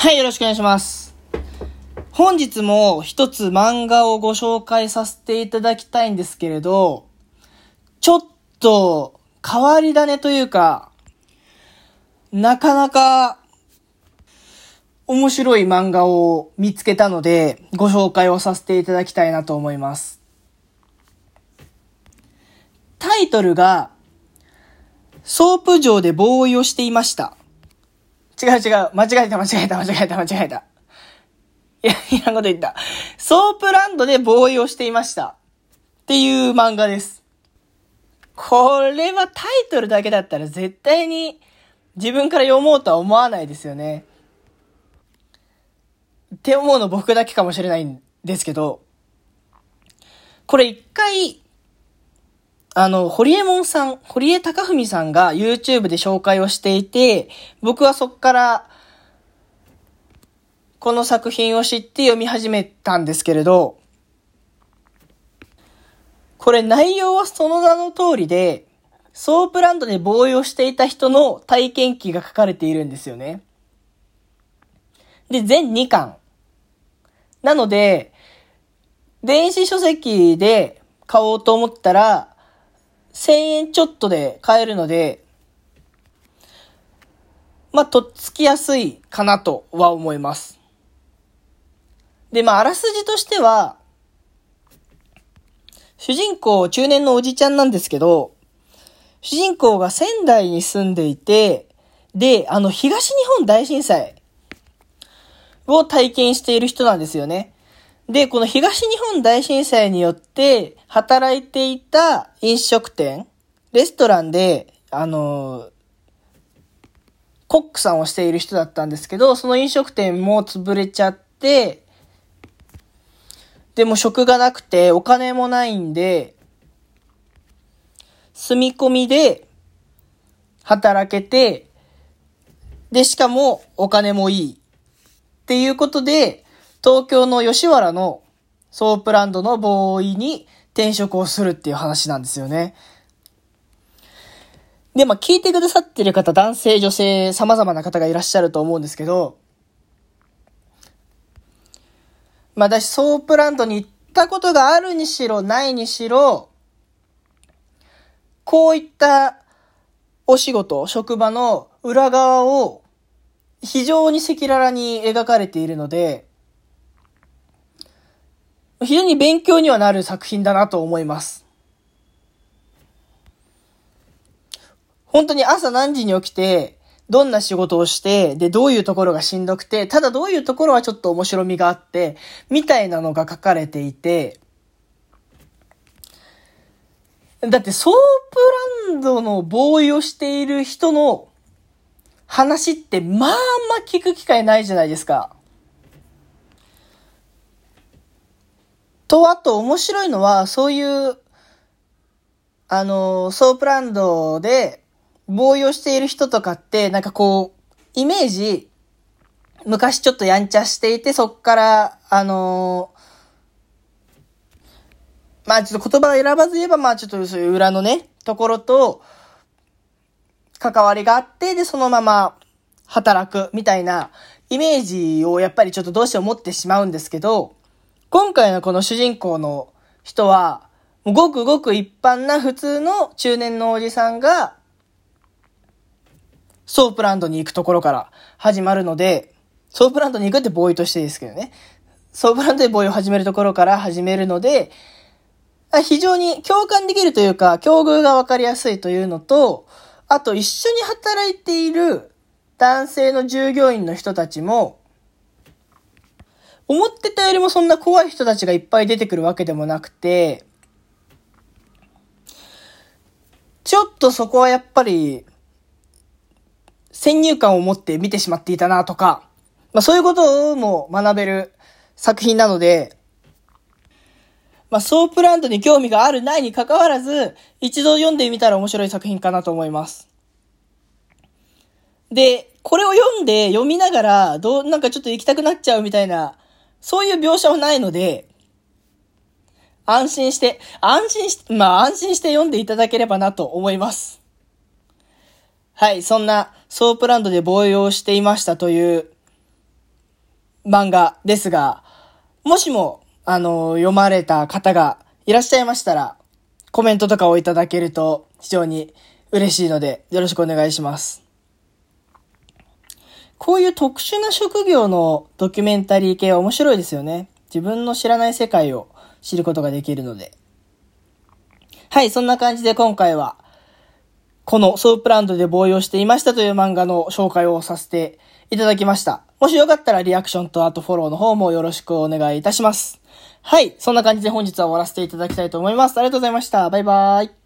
はい、よろしくお願いします。本日も一つ漫画をご紹介させていただきたいんですけれど、ちょっと変わり種というか、なかなか面白い漫画を見つけたので、ご紹介をさせていただきたいなと思います。タイトルが、ソープ場でボーイをしていました。違う違う。間違えた間違えた間違えた間違えた。いや、いらんこと言った。ソープランドでボーイをしていました。っていう漫画です。これはタイトルだけだったら絶対に自分から読もうとは思わないですよね。って思うの僕だけかもしれないんですけど、これ一回、あの、ホリエモンさん、堀江貴文さんが YouTube で紹介をしていて、僕はそっから、この作品を知って読み始めたんですけれど、これ内容はその名の通りで、ソープランドでボーイをしていた人の体験記が書かれているんですよね。で、全2巻。なので、電子書籍で買おうと思ったら、1000円ちょっとで買えるので、まあ、とっつきやすいかなとは思います。で、まあ、あらすじとしては、主人公中年のおじちゃんなんですけど、主人公が仙台に住んでいて、で、あの、東日本大震災を体験している人なんですよね。で、この東日本大震災によって働いていた飲食店、レストランで、あの、コックさんをしている人だったんですけど、その飲食店も潰れちゃって、でも職がなくてお金もないんで、住み込みで働けて、で、しかもお金もいい。っていうことで、東京の吉原のソープランドのボーイに転職をするっていう話なんですよね。で、まあ聞いてくださってる方、男性、女性、様々な方がいらっしゃると思うんですけど、まあ私、ソープランドに行ったことがあるにしろ、ないにしろ、こういったお仕事、職場の裏側を非常に赤裸々に描かれているので、非常に勉強にはなる作品だなと思います。本当に朝何時に起きて、どんな仕事をして、で、どういうところがしんどくて、ただどういうところはちょっと面白みがあって、みたいなのが書かれていて、だってソープランドのボーイをしている人の話ってまあまあ聞く機会ないじゃないですか。と、あと面白いのは、そういう、あの、ソープランドで、ボーイをしている人とかって、なんかこう、イメージ、昔ちょっとやんちゃしていて、そっから、あのまあちょっと言葉を選ばず言えば、まあちょっとそういう裏のね、ところと、関わりがあって、で、そのまま働くみたいなイメージをやっぱりちょっとどうしても持ってしまうんですけど、今回のこの主人公の人は、ごくごく一般な普通の中年のおじさんが、ソープランドに行くところから始まるので、ソープランドに行くってボーイとしてですけどね。ソープランドでボーイを始めるところから始めるので、非常に共感できるというか、境遇がわかりやすいというのと、あと一緒に働いている男性の従業員の人たちも、思ってたよりもそんな怖い人たちがいっぱい出てくるわけでもなくて、ちょっとそこはやっぱり、先入観を持って見てしまっていたなとか、まあそういうことも学べる作品なので、まあソープランドに興味があるないに関わらず、一度読んでみたら面白い作品かなと思います。で、これを読んで読みながら、どう、なんかちょっと行きたくなっちゃうみたいな、そういう描写はないので、安心して、安心し、まあ安心して読んでいただければなと思います。はい、そんなソープランドでボーイをしていましたという漫画ですが、もしも、あの、読まれた方がいらっしゃいましたら、コメントとかをいただけると非常に嬉しいので、よろしくお願いします。こういう特殊な職業のドキュメンタリー系は面白いですよね。自分の知らない世界を知ることができるので。はい、そんな感じで今回は、このソープランドでボーイをしていましたという漫画の紹介をさせていただきました。もしよかったらリアクションとあとフォローの方もよろしくお願いいたします。はい、そんな感じで本日は終わらせていただきたいと思います。ありがとうございました。バイバーイ。